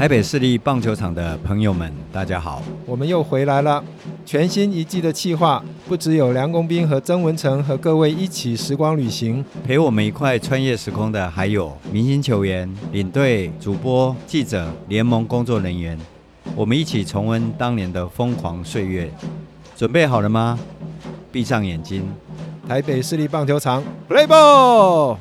台北市立棒球场的朋友们，大家好，我们又回来了。全新一季的企划，不只有梁公斌和曾文成和各位一起时光旅行，陪我们一块穿越时空的，还有明星球员、领队、主播、记者、联盟工作人员，我们一起重温当年的疯狂岁月。准备好了吗？闭上眼睛，台北市立棒球场，Play ball！